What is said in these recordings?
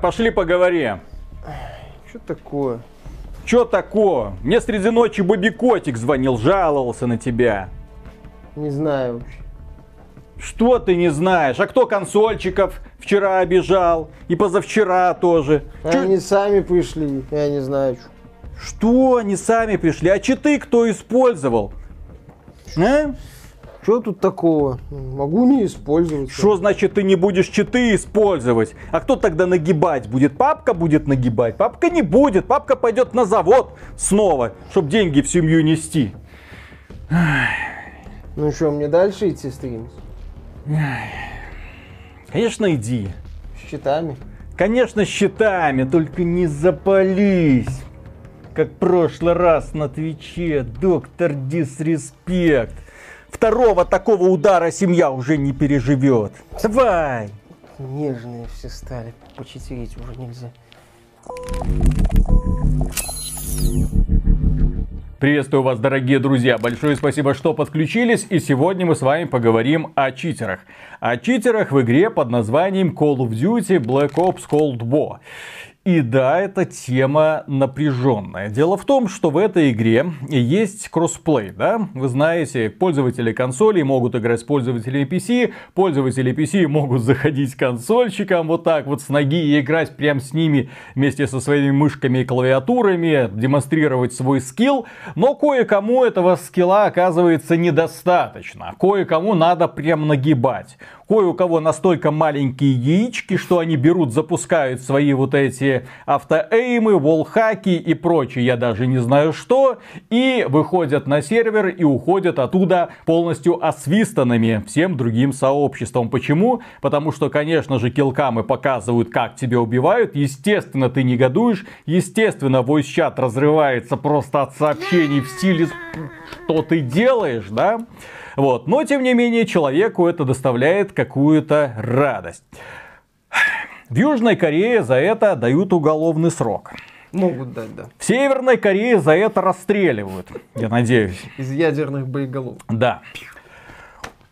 Пошли поговорим. Что такое? Что такое? Мне среди ночи Бобби Котик звонил, жаловался на тебя. Не знаю вообще. Что ты не знаешь? А кто консольчиков вчера обижал? И позавчера тоже. Чё- Они сами пришли, я не знаю. чё. Что они сами пришли? А читы кто использовал? А? Что тут такого? Могу не использовать. Что значит ты не будешь читы использовать? А кто тогда нагибать будет? Папка будет нагибать? Папка не будет. Папка пойдет на завод снова, чтобы деньги в семью нести. Ну что, мне дальше идти стримить? Конечно, иди. С счетами? Конечно, щитами, только не запались. Как в прошлый раз на Твиче, доктор Дисреспект. Второго такого удара семья уже не переживет. Давай! Нежные все стали. Почетерить уже нельзя. Приветствую вас, дорогие друзья. Большое спасибо, что подключились. И сегодня мы с вами поговорим о читерах. О читерах в игре под названием Call of Duty Black Ops Cold War. И да, эта тема напряженная. Дело в том, что в этой игре есть кроссплей, да? Вы знаете, пользователи консолей могут играть с пользователями PC, пользователи PC могут заходить к консольщикам вот так вот с ноги и играть прям с ними вместе со своими мышками и клавиатурами, демонстрировать свой скилл, но кое-кому этого скилла оказывается недостаточно. Кое-кому надо прям нагибать. Кое у кого настолько маленькие яички, что они берут, запускают свои вот эти автоэймы, волхаки и прочее, я даже не знаю что, и выходят на сервер и уходят оттуда полностью освистанными всем другим сообществом. Почему? Потому что, конечно же, килкамы показывают, как тебя убивают, естественно, ты негодуешь, естественно, voice-чат разрывается просто от сообщений в стиле «что ты делаешь?», да? Вот. Но, тем не менее, человеку это доставляет какую-то радость. В Южной Корее за это дают уголовный срок. Могут дать, да. В Северной Корее за это расстреливают, я надеюсь. Из ядерных боеголов. Да.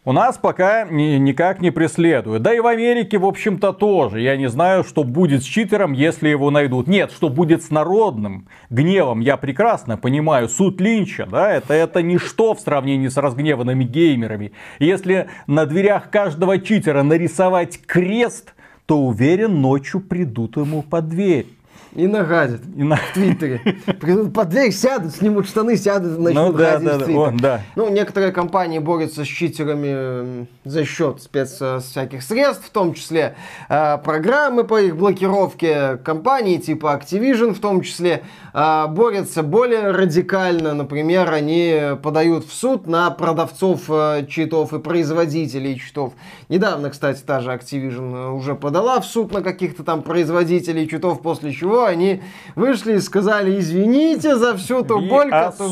У нас пока ни- никак не преследуют. Да и в Америке, в общем-то, тоже. Я не знаю, что будет с читером, если его найдут. Нет, что будет с народным гневом, я прекрасно понимаю. Суд Линча, да, это, это ничто в сравнении с разгневанными геймерами. Если на дверях каждого читера нарисовать крест, то уверен, ночью придут ему под дверь. И нагадят. И на- В Твиттере. Придут под дверь, сядут, снимут штаны, сядут, начнут Ну да, гадить да, в да, о, да. Ну, некоторые компании борются с читерами за счет спец э, всяких средств, в том числе э, программы по их блокировке. Компании типа Activision в том числе э, борются более радикально. Например, они подают в суд на продавцов э, читов и производителей читов. Недавно, кстати, та же Activision э, уже подала в суд на каких-то там производителей читов, после чего они вышли и сказали, извините за всю ту И боль, о которую...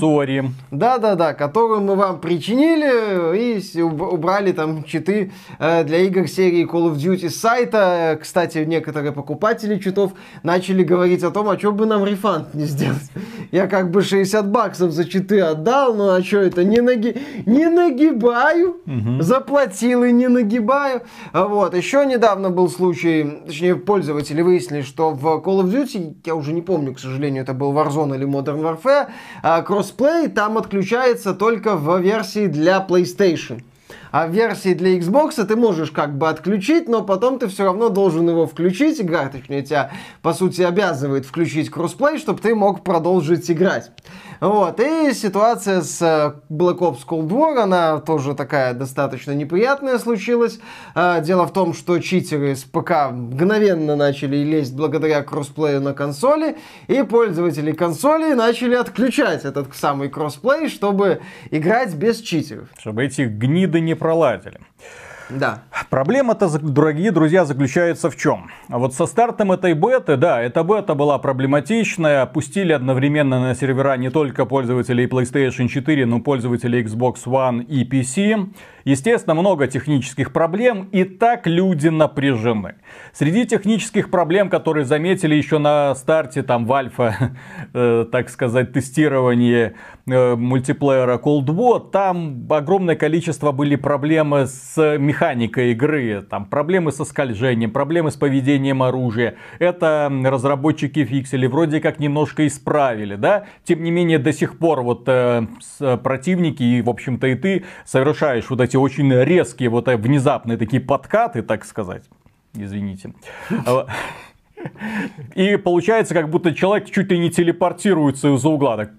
Да-да-да, которую мы вам причинили и убрали там читы э, для игр серии Call of Duty с сайта. Кстати, некоторые покупатели читов начали говорить о том, а что бы нам рефанд не сделать. Я как бы 60 баксов за читы отдал, ну а что это, не, наги... не нагибаю, заплатил и не нагибаю. А Вот, еще недавно был случай, точнее, пользователи выяснили, что в Call of Duty, я уже не помню, к сожалению, это был Warzone или Modern Warfare, а, кроссплей там отключается только в версии для PlayStation. А в версии для Xbox ты можешь как бы отключить, но потом ты все равно должен его включить. Игра, точнее, тебя, по сути, обязывает включить кроссплей, чтобы ты мог продолжить играть. Вот. И ситуация с э, Black Ops Cold War, она тоже такая достаточно неприятная случилась. А, Дело в том, что читеры с ПК мгновенно начали лезть благодаря кроссплею на консоли, и пользователи консолей начали отключать этот самый кроссплей, чтобы играть без читеров. Чтобы эти гниды не проладили. Да. Проблема-то, дорогие друзья, заключается в чем? Вот со стартом этой беты, да, эта бета была проблематичная, пустили одновременно на сервера не только пользователей PlayStation 4, но и пользователей Xbox One и PC. Естественно, много технических проблем, и так люди напряжены. Среди технических проблем, которые заметили еще на старте, там, в альфа, э, так сказать, тестирования э, мультиплеера Cold War, там огромное количество были проблемы с механика игры, там проблемы со скольжением, проблемы с поведением оружия. Это разработчики фиксили, вроде как немножко исправили, да? Тем не менее, до сих пор вот э, противники и, в общем-то, и ты совершаешь вот эти очень резкие, вот э, внезапные такие подкаты, так сказать. Извините. А, и получается, как будто человек чуть ли не телепортируется из-за угла. Так,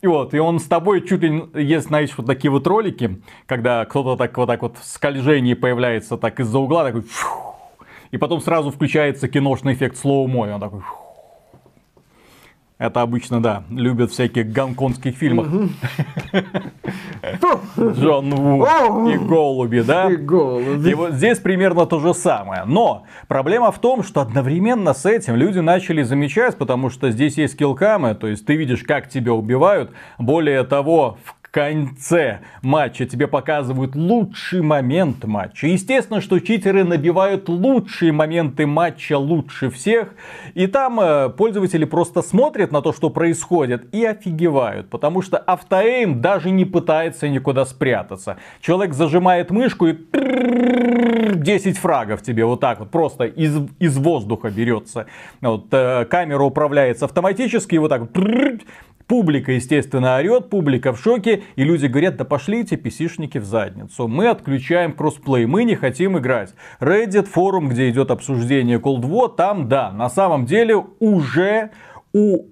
и вот, и он с тобой чуть ли есть, знаешь, вот такие вот ролики, когда кто-то так вот так вот в скольжении появляется так из-за угла, такой, и потом сразу включается киношный эффект слоумо, и он такой, это обычно, да, любят всяких гонконгских фильмах. Джон Ву и голуби, да? И голуби. И вот здесь примерно то же самое. Но проблема в том, что одновременно с этим люди начали замечать, потому что здесь есть киллкамы, то есть ты видишь, как тебя убивают. Более того, в конце матча тебе показывают лучший момент матча. Естественно, что читеры набивают лучшие моменты матча лучше всех. И там э, пользователи просто смотрят на то, что происходит и офигевают. Потому что автоэйм даже не пытается никуда спрятаться. Человек зажимает мышку и 10 фрагов тебе вот так вот просто из, из воздуха берется. Вот, э, камера управляется автоматически и вот так Публика, естественно, орет, публика в шоке, и люди говорят, да пошлите писишники в задницу. Мы отключаем кроссплей, мы не хотим играть. Reddit, форум, где идет обсуждение Cold War, там, да, на самом деле уже у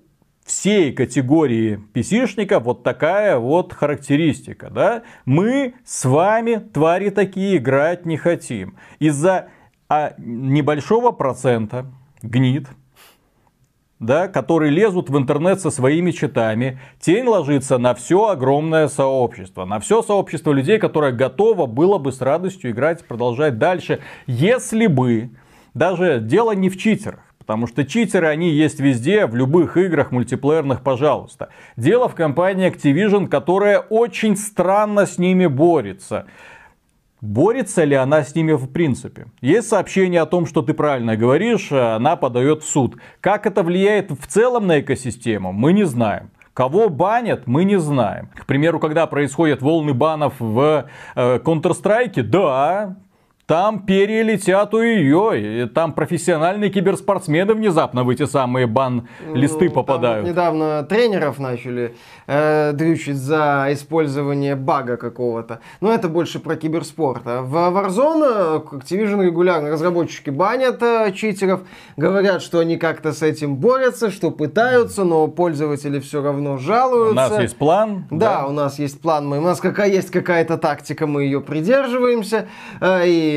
всей категории PC-шников вот такая вот характеристика, да? Мы с вами, твари такие, играть не хотим. Из-за а, небольшого процента гнит, да, которые лезут в интернет со своими читами, тень ложится на все огромное сообщество, на все сообщество людей, которое готово было бы с радостью играть, продолжать дальше, если бы даже дело не в читерах. Потому что читеры, они есть везде, в любых играх мультиплеерных, пожалуйста. Дело в компании Activision, которая очень странно с ними борется. Борется ли она с ними в принципе? Есть сообщение о том, что ты правильно говоришь, она подает в суд. Как это влияет в целом на экосистему, мы не знаем. Кого банят, мы не знаем. К примеру, когда происходят волны банов в э, Counter-Strike, да, там перья летят у ее, там профессиональные киберспортсмены внезапно в эти самые бан-листы ну, попадают. Вот недавно тренеров начали э, дрючить за использование бага какого-то. Но это больше про киберспорт. А в Warzone Activision регулярно разработчики банят э, читеров, говорят, что они как-то с этим борются, что пытаются, но пользователи все равно жалуются. У нас есть план. Да, да. у нас есть план, мы, у нас какая есть какая-то тактика, мы ее придерживаемся. Э, и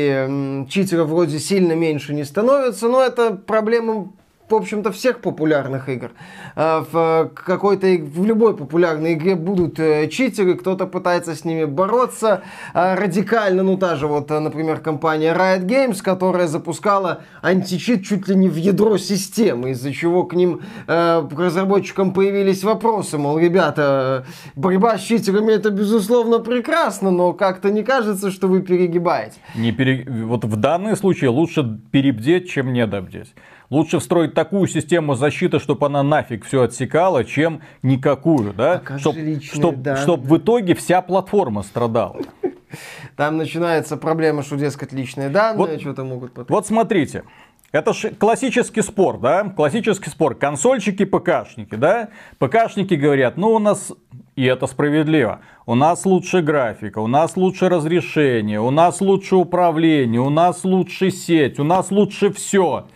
читеров вроде сильно меньше не становится, но это проблема в общем-то, всех популярных игр. А, в какой-то, в любой популярной игре будут э, читеры, кто-то пытается с ними бороться а, радикально. Ну, та же вот, э, например, компания Riot Games, которая запускала античит чуть ли не в ядро системы, из-за чего к ним, э, к разработчикам появились вопросы, мол, ребята, борьба с читерами это, безусловно, прекрасно, но как-то не кажется, что вы перегибаете. Не пере... Вот в данном случае лучше перебдеть, чем недобдеть. Лучше встроить такую систему защиты, чтобы она нафиг все отсекала, чем никакую, да? Чтобы чтоб, чтоб в итоге вся платформа страдала. Там начинается проблема, что, дескать, личные данные вот, что-то могут потом. Вот смотрите. Это же классический спор, да? Классический спор. Консольщики, ПКшники, да? ПКшники говорят, ну у нас, и это справедливо, у нас лучше графика, у нас лучше разрешение, у нас лучше управление, у нас лучше сеть, у нас лучше все.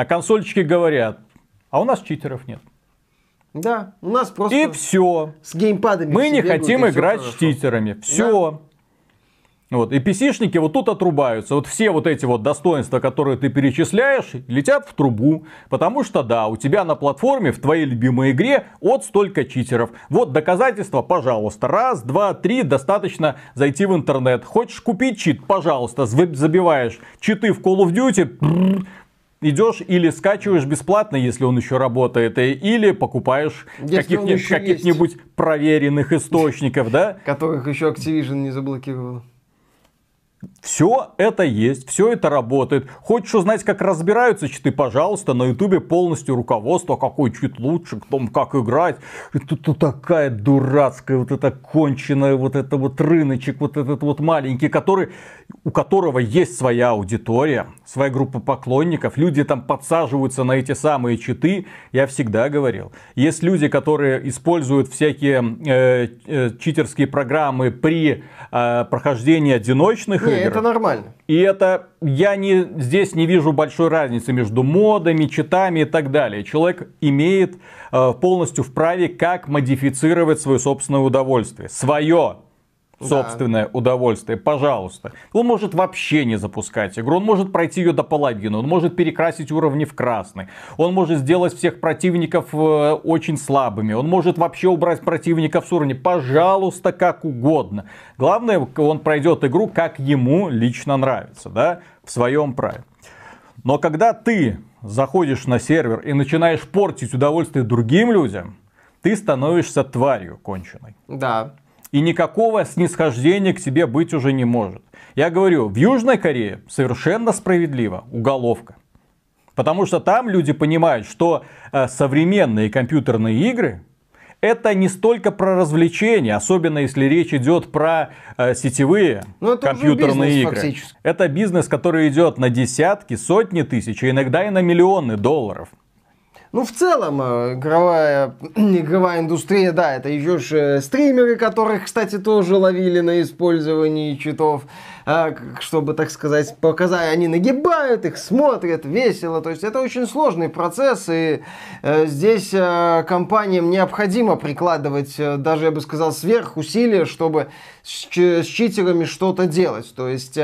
А консольчики говорят, а у нас читеров нет. Да, у нас просто... И все. С геймпадами Мы не хотим играть с читерами. Все. Да. Вот. И PC-шники вот тут отрубаются. Вот все вот эти вот достоинства, которые ты перечисляешь, летят в трубу. Потому что, да, у тебя на платформе в твоей любимой игре от столько читеров. Вот доказательства, пожалуйста. Раз, два, три, достаточно зайти в интернет. Хочешь купить чит, пожалуйста, забиваешь читы в Call of Duty, идешь или скачиваешь бесплатно, если он еще работает, или покупаешь каких-нибудь, каких-нибудь проверенных источников, да? Которых еще Activision не заблокировал. Все это есть, все это работает. Хочешь узнать, как разбираются читы, пожалуйста, на ютубе полностью руководство, какой чит лучше, кто как играть. Тут, тут такая дурацкая, вот эта конченая, вот это вот рыночек, вот этот вот маленький, который, у которого есть своя аудитория, своя группа поклонников. Люди там подсаживаются на эти самые читы. Я всегда говорил, есть люди, которые используют всякие э, э, читерские программы при э, прохождении одиночных Не, игр. это нормально. И это я не, здесь не вижу большой разницы между модами, читами и так далее. Человек имеет э, полностью вправе, как модифицировать свое собственное удовольствие. Свое собственное да. удовольствие, пожалуйста. Он может вообще не запускать игру, он может пройти ее до половины, он может перекрасить уровни в красный, он может сделать всех противников э, очень слабыми, он может вообще убрать противников с уровня, пожалуйста, как угодно. Главное, он пройдет игру, как ему лично нравится, да, в своем праве. Но когда ты заходишь на сервер и начинаешь портить удовольствие другим людям, ты становишься тварью конченой. Да и никакого снисхождения к тебе быть уже не может. Я говорю, в Южной Корее совершенно справедливо уголовка. Потому что там люди понимают, что э, современные компьютерные игры это не столько про развлечения, особенно если речь идет про э, сетевые Но это компьютерные бизнес, игры. Фактически. Это бизнес, который идет на десятки, сотни тысяч, а иногда и на миллионы долларов. Ну, в целом, э, игровая, игровая индустрия, да, это еще же стримеры, которых, кстати, тоже ловили на использовании читов. А, чтобы, так сказать, показать, они нагибают их, смотрят, весело. То есть это очень сложный процесс, и э, здесь э, компаниям необходимо прикладывать, э, даже, я бы сказал, сверхусилия, чтобы с, читерами что-то делать. То есть,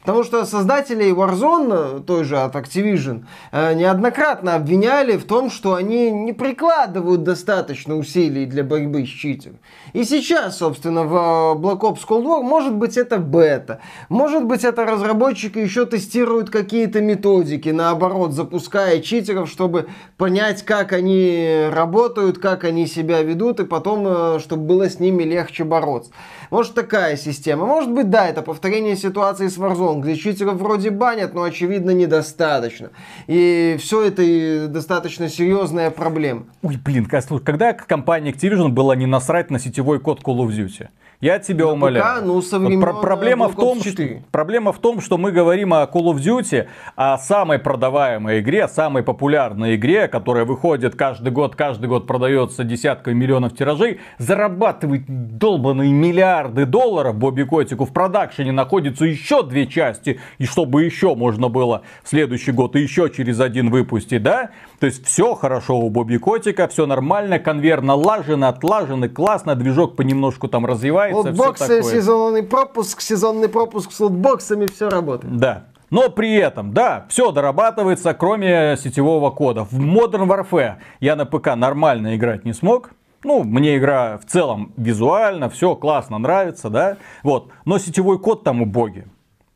потому что создателей Warzone, той же от Activision, неоднократно обвиняли в том, что они не прикладывают достаточно усилий для борьбы с читером. И сейчас, собственно, в Black Ops Cold War, может быть, это бета, может быть, это разработчики еще тестируют какие-то методики, наоборот, запуская читеров, чтобы понять, как они работают, как они себя ведут, и потом, э, чтобы было с ними легче бороться. Может, такая система. Может быть, да, это повторение ситуации с Warzone, где читеров вроде банят, но, очевидно, недостаточно. И все это достаточно серьезная проблема. Ой, блин, когда компания Activision была не насрать на сетевой код Call of Duty? Я тебя на умоляю. ПК, ну, со времен Про- проблема, в том, что, проблема в том, что мы говорим о Call of Duty, о самой продаваемой игре, самой популярной игре, которая выходит каждый год, каждый год продается десятками миллионов тиражей, зарабатывает долбанные миллиарды долларов Бобби Котику. В продакшене находится еще две части, и чтобы еще можно было в следующий год и еще через один выпустить, да? То есть все хорошо у Бобби Котика, все нормально, конвейер налажен, отлажен, классно, движок понемножку там развивается развивается. Лутбоксы, сезонный пропуск, сезонный пропуск с лутбоксами, все работает. Да. Но при этом, да, все дорабатывается, кроме сетевого кода. В Modern Warfare я на ПК нормально играть не смог. Ну, мне игра в целом визуально, все классно, нравится, да. Вот. Но сетевой код там убогий.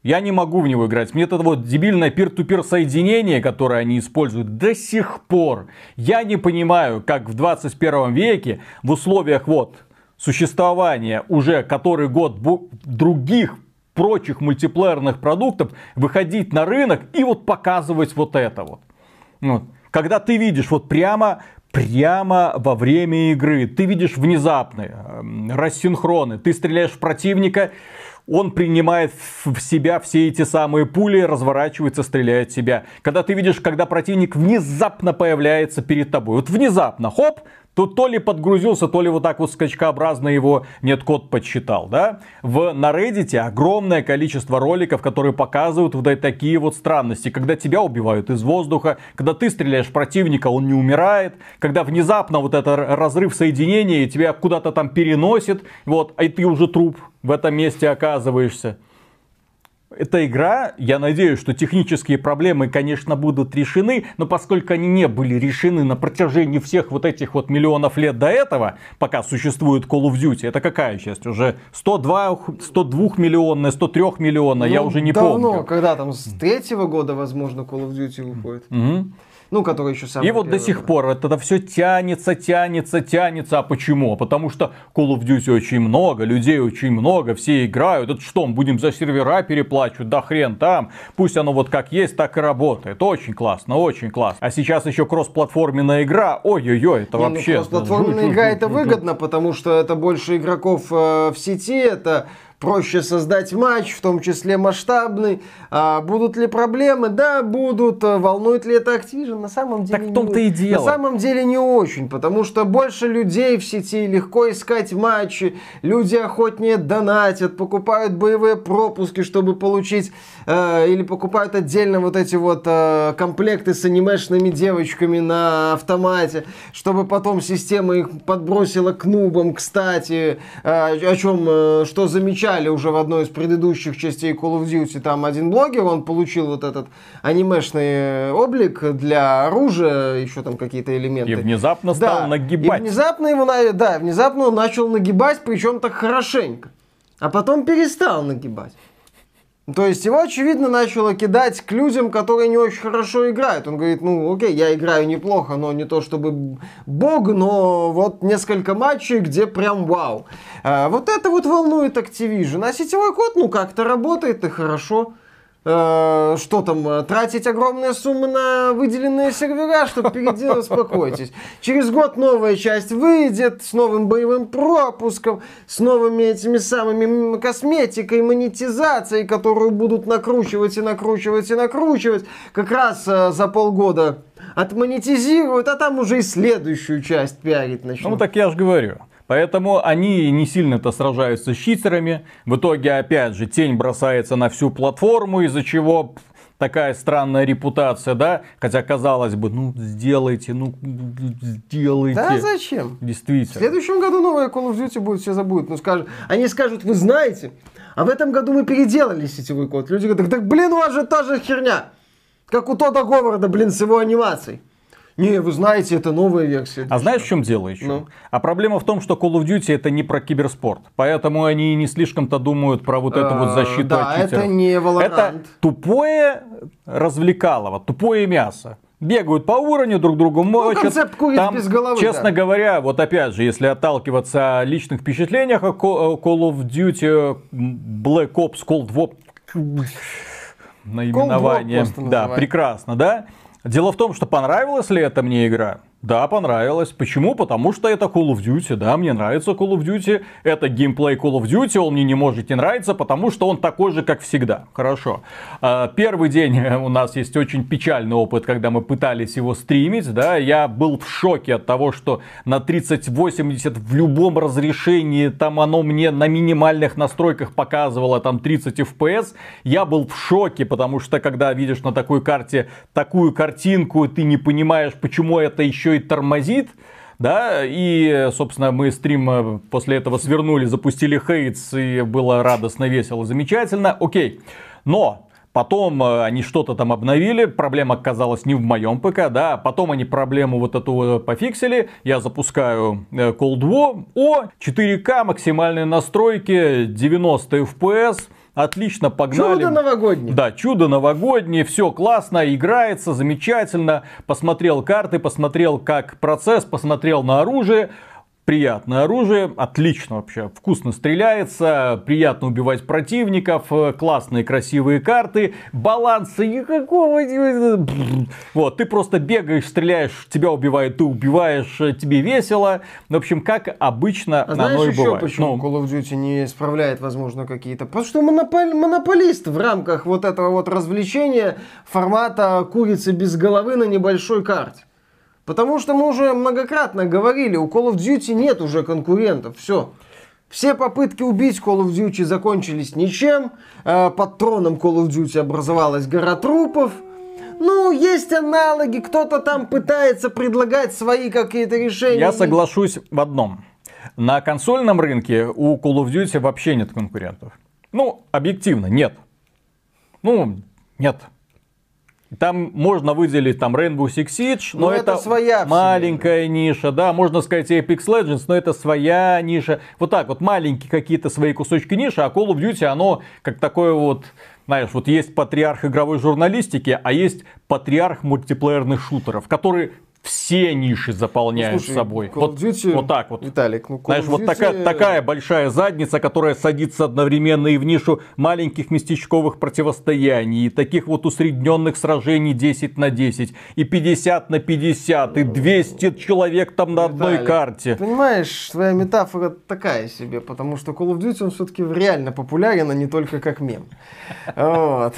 Я не могу в него играть. Мне это вот дебильное пир-ту-пир соединение, которое они используют до сих пор. Я не понимаю, как в 21 веке в условиях вот существования уже который год других прочих мультиплеерных продуктов выходить на рынок и вот показывать вот это вот. вот. Когда ты видишь вот прямо прямо во время игры. Ты видишь внезапные э, рассинхроны. Ты стреляешь в противника, он принимает в себя все эти самые пули, разворачивается, стреляет в себя. Когда ты видишь, когда противник внезапно появляется перед тобой. Вот внезапно, хоп, Тут то ли подгрузился, то ли вот так вот скачкообразно его нет код подсчитал, да? В, на Reddit огромное количество роликов, которые показывают вот такие вот странности. Когда тебя убивают из воздуха, когда ты стреляешь противника, он не умирает. Когда внезапно вот это разрыв соединения, тебя куда-то там переносит, вот, а ты уже труп в этом месте оказываешься эта игра, я надеюсь, что технические проблемы, конечно, будут решены, но поскольку они не были решены на протяжении всех вот этих вот миллионов лет до этого, пока существует Call of Duty, это какая часть? Уже 102, 102 миллионная, 103 миллионная, ну, я уже не давно, помню. Давно, когда там с третьего года, возможно, Call of Duty выходит. Угу. Ну, который еще самый И вот до сих пор это все тянется, тянется, тянется. А почему? Потому что Call of Duty очень много, людей очень много, все играют. Это что, мы будем за сервера переплачивать? Да хрен там. Пусть оно вот как есть, так и работает. Очень классно, очень классно. А сейчас еще кроссплатформенная игра. Ой-ой-ой, это Не, вообще... Ну, кроссплатформенная игра это выгодно, потому что это больше игроков э, в сети, это проще создать матч, в том числе масштабный. А будут ли проблемы? Да, будут. А Волнует ли это Activision? На самом деле Так в том-то не, и дело. На самом деле не очень, потому что больше людей в сети, легко искать матчи, люди охотнее донатят, покупают боевые пропуски, чтобы получить, э, или покупают отдельно вот эти вот э, комплекты с анимешными девочками на автомате, чтобы потом система их подбросила к нубам, кстати, э, о чем, э, что замечали уже в одной из предыдущих частей Call of Duty, там один блогер, он получил вот этот анимешный облик для оружия, еще там какие-то элементы. И внезапно стал Да, нагибать. И внезапно его, да, внезапно он начал нагибать, причем так хорошенько. А потом перестал нагибать. То есть его, очевидно, начало кидать к людям, которые не очень хорошо играют. Он говорит, ну окей, я играю неплохо, но не то чтобы бог, но вот несколько матчей, где прям вау. А, вот это вот волнует Activision. А сетевой код, ну как-то работает и хорошо. Э, что там, э, тратить огромные суммы на выделенные сервера, чтобы переделать, успокойтесь. Через год новая часть выйдет с новым боевым пропуском, с новыми этими самыми косметикой, монетизацией, которую будут накручивать и накручивать и накручивать. Как раз э, за полгода отмонетизируют, а там уже и следующую часть пиарить начнут. Ну так я же говорю. Поэтому они не сильно-то сражаются с читерами. В итоге, опять же, тень бросается на всю платформу, из-за чего такая странная репутация, да? Хотя, казалось бы, ну, сделайте, ну, сделайте. Да зачем? В Действительно. следующем году новая Call of Duty будет, все забудут. Ну, скажут, они скажут, вы знаете, а в этом году мы переделали сетевой код. Люди говорят, так, блин, у вас же та же херня. Как у Тода Говарда, блин, с его анимацией. Не, вы знаете, это новая версия. А знаешь, в чем дело еще? Ну. А проблема в том, что Call of Duty это не про киберспорт. Поэтому они не слишком-то думают про вот эту вот Э, защиту да, от это не Valorant. Это тупое развлекалово, тупое мясо. Бегают по уровню, друг другу мочат. Ну, концепт куриц без головы, Честно да. говоря, вот опять же, если отталкиваться о личных впечатлениях о Call of Duty, Black Ops, Cold War, наименование. просто Да, называй. прекрасно, да? Дело в том, что понравилась ли это мне игра? Да, понравилось. Почему? Потому что это Call of Duty, да, мне нравится Call of Duty. Это геймплей Call of Duty, он мне не может не нравиться, потому что он такой же, как всегда. Хорошо. А, Первый день у нас есть очень печальный опыт, когда мы пытались его стримить, да, я был в шоке от того, что на 3080 в любом разрешении, там оно мне на минимальных настройках показывало там 30 FPS. Я был в шоке, потому что когда видишь на такой карте такую картинку, ты не понимаешь, почему это еще и тормозит. Да, и, собственно, мы стрим э, после этого свернули, запустили хейтс, и было радостно, весело, замечательно. Окей. Но Потом э, они что-то там обновили, проблема оказалась не в моем ПК, да, потом они проблему вот эту э, пофиксили, я запускаю Cold War, о, 4К, максимальные настройки, 90 FPS, отлично, погнали. Чудо новогоднее. Да, чудо новогоднее, все классно, играется, замечательно. Посмотрел карты, посмотрел как процесс, посмотрел на оружие. Приятное оружие, отлично вообще, вкусно стреляется, приятно убивать противников, э, классные красивые карты, баланса никакого. Вот, ты просто бегаешь, стреляешь, тебя убивают, ты убиваешь, э, тебе весело. В общем, как обычно А знаешь оно и еще бывает. почему Ну, Call of Duty не справляет, возможно, какие-то? Потому что монополь- монополист в рамках вот этого вот развлечения формата курицы без головы на небольшой карте. Потому что мы уже многократно говорили, у Call of Duty нет уже конкурентов, все. Все попытки убить Call of Duty закончились ничем. Э, Под троном Call of Duty образовалась гора трупов. Ну, есть аналоги, кто-то там пытается предлагать свои какие-то решения. Я соглашусь в одном. На консольном рынке у Call of Duty вообще нет конкурентов. Ну, объективно, нет. Ну, нет. Там можно выделить там Rainbow Six Siege, но Ну, это это, своя маленькая ниша, да, можно сказать Apex Legends, но это своя ниша. Вот так вот маленькие какие-то свои кусочки ниши, а Call of Duty оно как такое вот Знаешь, вот есть патриарх игровой журналистики, а есть патриарх мультиплеерных шутеров, который все ниши заполняют Ну, слушай, собой. Call Вот, Duty- вот так вот. Виталик, ну Call Знаешь, of вот Duty- такая, такая большая задница, которая садится одновременно и в нишу маленьких местечковых противостояний, и таких вот усредненных сражений 10 на 10, и 50 на 50, и 200 человек там на одной Виталик, карте. Понимаешь, твоя метафора такая себе, потому что Call of Duty он все-таки реально популярен, а не только как мем. Вот.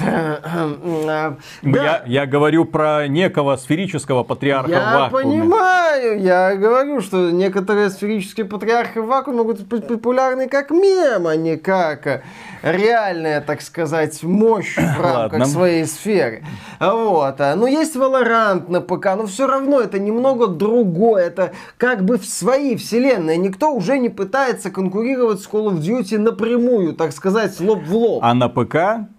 Я, я говорю про некого сферического патриарха Я понимаю, я говорю, что некоторые сферические патриархи в вакууме могут быть популярны как мем, а не как э, реальная, так сказать, мощь в рамках Ладно. своей сферы. Вот. а, Ну, есть Valorant на ПК, но все равно это немного другое. Это как бы в своей вселенной. Никто уже не пытается конкурировать с Call of Duty напрямую, так сказать, лоб в лоб. А на ПК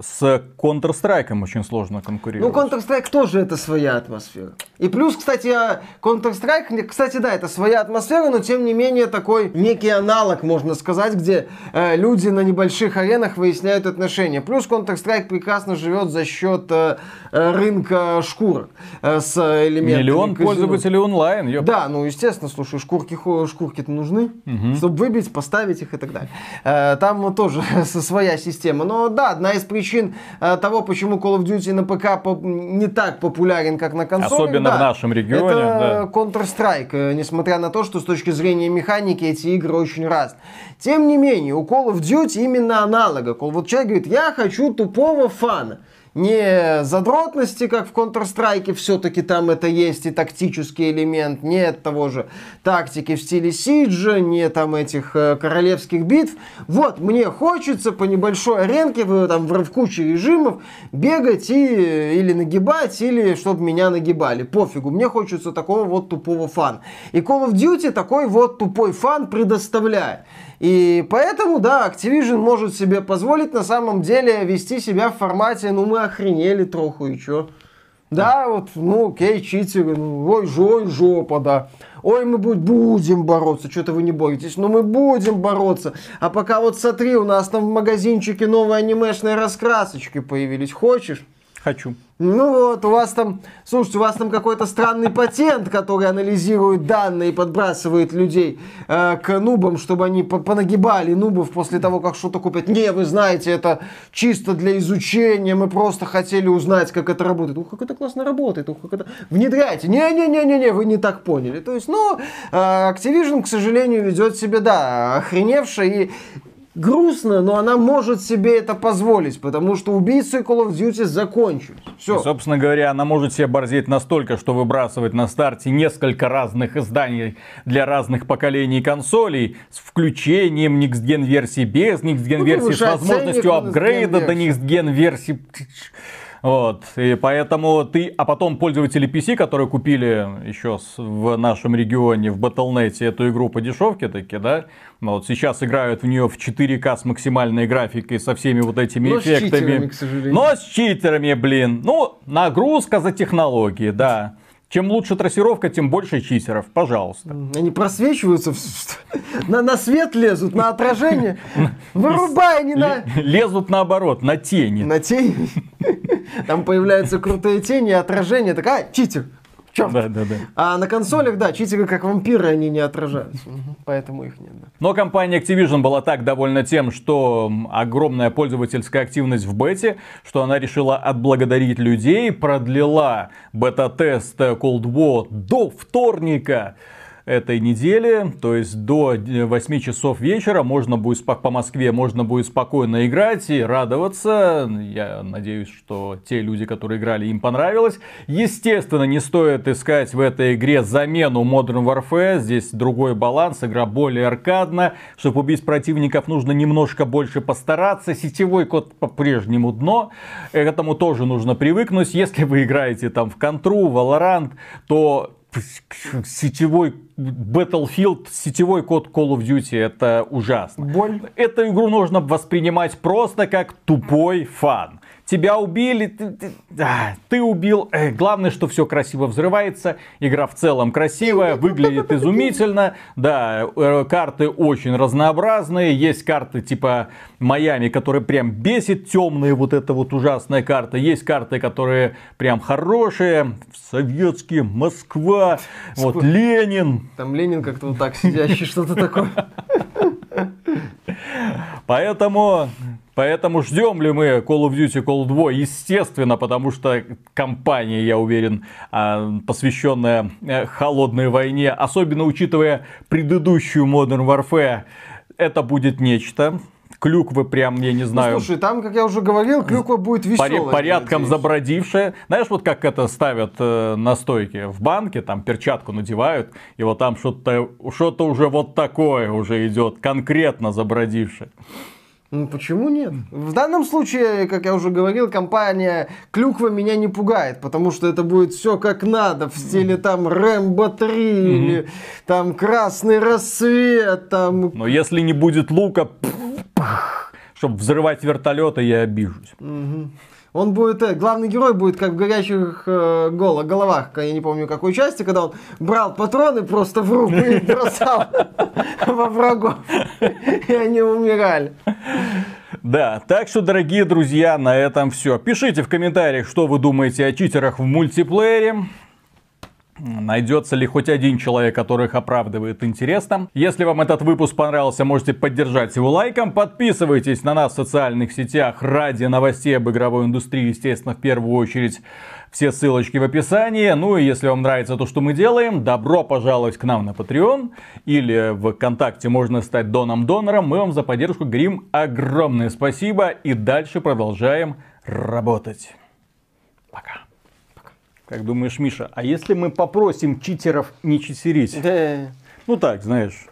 с Counter-Strike очень сложно Ну, конкурировать. Counter-Strike тоже это своя атмосфера. И плюс, кстати, а, Counter-Strike, кстати, да, это своя атмосфера, но тем не менее такой некий аналог, можно сказать, где э, люди на небольших аренах выясняют отношения. Плюс Counter-Strike прекрасно живет за счет э, э, рынка шкурок э, с элементами Миллион казино. пользователей онлайн. ёп. Да, ну естественно, слушай, шкурки, шкурки-то нужны, чтобы выбить, поставить их и так далее. Э, Там ну, тоже своя система. Но да, одна из причин э, того, почему Call of Duty на ПК не так популярен, как на консолях, Особенно да, в нашем регионе, Это Counter-Strike, э, несмотря на то, что с точки зрения механики эти игры очень разные. Тем не менее, у Call of Duty именно аналога. Вот человек говорит, я хочу тупого фана. Не задротности, как в Counter-Strike, все-таки там это есть и тактический элемент, нет того же тактики в стиле Сиджа, не там этих э, королевских битв. Вот, мне хочется по небольшой аренке, в, там, в, в куче режимов бегать и, э, или нагибать, или чтобы меня нагибали. Пофигу, мне хочется такого вот тупого фан. И Call of Duty такой вот тупой фан предоставляет. И поэтому, да, Activision может себе позволить на самом деле вести себя в формате, ну мы охренели троху и чё. Да, вот, ну, окей, читеры, ну, ой, жо, ой, жопа, да. Ой, мы будь- будем бороться, что-то вы не боитесь, но мы будем бороться. А пока вот смотри, у нас там в магазинчике новые анимешные раскрасочки появились, хочешь? Хочу. Ну вот, у вас там, слушайте, у вас там какой-то странный патент, который анализирует данные и подбрасывает людей э, к нубам, чтобы они по- понагибали нубов после того, как что-то купят. Не, вы знаете, это чисто для изучения, мы просто хотели узнать, как это работает. Ух, как это классно работает, ух, как это... Внедряйте. Не-не-не-не-не, вы не так поняли. То есть, ну, э, Activision, к сожалению, ведет себя, да, охреневше и грустно, но она может себе это позволить, потому что убийцы Call of Duty закончились. И, Все. собственно говоря, она может себе борзеть настолько, что выбрасывать на старте несколько разных изданий для разных поколений консолей с включением Next Gen версии, без Next Gen Ну, с повышать возможностью апгрейда до Next Next Gen версии. Вот, и поэтому ты, а потом пользователи PC, которые купили еще с- в нашем регионе, в Battle.net эту игру по дешевке таки, да, ну вот сейчас играют в нее в 4К с максимальной графикой, со всеми вот этими Но с эффектами. читерами, к сожалению. Но с читерами, блин. Ну, нагрузка за технологии, да. Чем лучше трассировка, тем больше читеров. Пожалуйста. Они просвечиваются, на, на свет лезут, на отражение. Вырубай, не на... Лезут наоборот, на тени. На тени. Там появляются крутые тени, отражения. Такая, читер. Черт. Да, да, да. А на консолях, да, читеры как вампиры, они не отражаются. Поэтому их нет. да. Но компания Activision была так довольна тем, что огромная пользовательская активность в бете, что она решила отблагодарить людей, продлила бета-тест Cold War до вторника этой недели, то есть до э, 8 часов вечера можно будет по Москве можно будет спокойно играть и радоваться. Я надеюсь, что те люди, которые играли, им понравилось. Естественно, не стоит искать в этой игре замену Modern Warfare. Здесь другой баланс, игра более аркадна. Чтобы убить противников, нужно немножко больше постараться. Сетевой код по-прежнему дно. К этому тоже нужно привыкнуть. Если вы играете там в Контру, Valorant, то сетевой Battlefield, сетевой код Call of Duty, это ужасно. Боль. Эту игру нужно воспринимать просто как тупой фан. Тебя убили, ты, ты, да, ты убил. Э, главное, что все красиво взрывается, игра в целом красивая, выглядит изумительно, да, э, карты очень разнообразные, есть карты типа Майами, которые прям бесит, темные, вот это вот ужасная карта, есть карты, которые прям хорошие, советские, Москва, вот Ленин. Там Ленин как-то вот так сидящий, что-то такое. Поэтому Поэтому ждем ли мы Call of Duty Cold War? Естественно, потому что компания, я уверен, а, посвященная э, холодной войне, особенно учитывая предыдущую Modern Warfare, это будет нечто. Клюквы прям, я не ну, знаю. Ну, слушай, там, как я уже говорил, клюква будет веселая. Порядком забродившая. Знаешь, вот как это ставят э, на стойке в банке, там перчатку надевают, и вот там что-то что уже вот такое уже идет, конкретно забродившее. Ну почему нет? В данном случае, как я уже говорил, компания Клюква меня не пугает, потому что это будет все как надо, в стиле там Рэмбо 3 mm-hmm. или там Красный рассвет. Там... Но если не будет лука, чтобы взрывать вертолеты, я обижусь. Mm-hmm. Он будет, э, главный герой будет как в горячих э, голо, головах, я не помню какой части, когда он брал патроны просто в руку и бросал во врагов. И они умирали. Да, так что, дорогие друзья, на этом все. Пишите в комментариях, что вы думаете о читерах в мультиплеере. Найдется ли хоть один человек, который их оправдывает интересно. Если вам этот выпуск понравился, можете поддержать его лайком. Подписывайтесь на нас в социальных сетях ради новостей об игровой индустрии, естественно, в первую очередь. Все ссылочки в описании. Ну и если вам нравится то, что мы делаем, добро пожаловать к нам на Patreon или в ВКонтакте можно стать доном-донором. Мы вам за поддержку говорим огромное спасибо и дальше продолжаем работать. Пока. Как думаешь, Миша, а если мы попросим читеров не читерить? Да. Ну так, знаешь,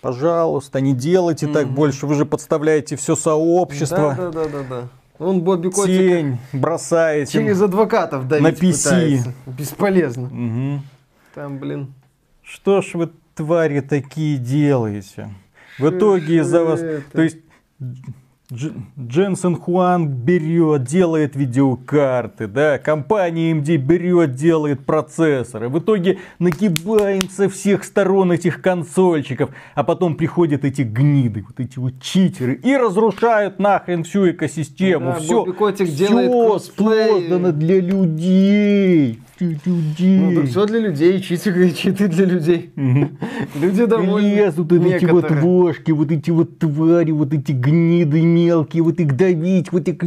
пожалуйста, не делайте mm-hmm. так больше, вы же подставляете все сообщество. Да, да, да, да, да. Он Бобби Котик Тень бросаете. Через адвокатов давить На PC. Пытается. Бесполезно. Угу. Там, блин. Что ж вы, твари, такие делаете? В итоге из-за вас... То есть Дженсен Хуанг берет, делает видеокарты, да, компания AMD берет, делает процессоры. В итоге нагибаем со всех сторон этих консольчиков, а потом приходят эти гниды, вот эти вот читеры и разрушают нахрен всю экосистему. Да, все, все делает косплей. создано для людей. Ну, так все для людей, читы, читы для людей. Люди довольны. Лезут вот эти вот вошки, вот эти вот твари, вот эти гниды мелкие, вот их давить, вот их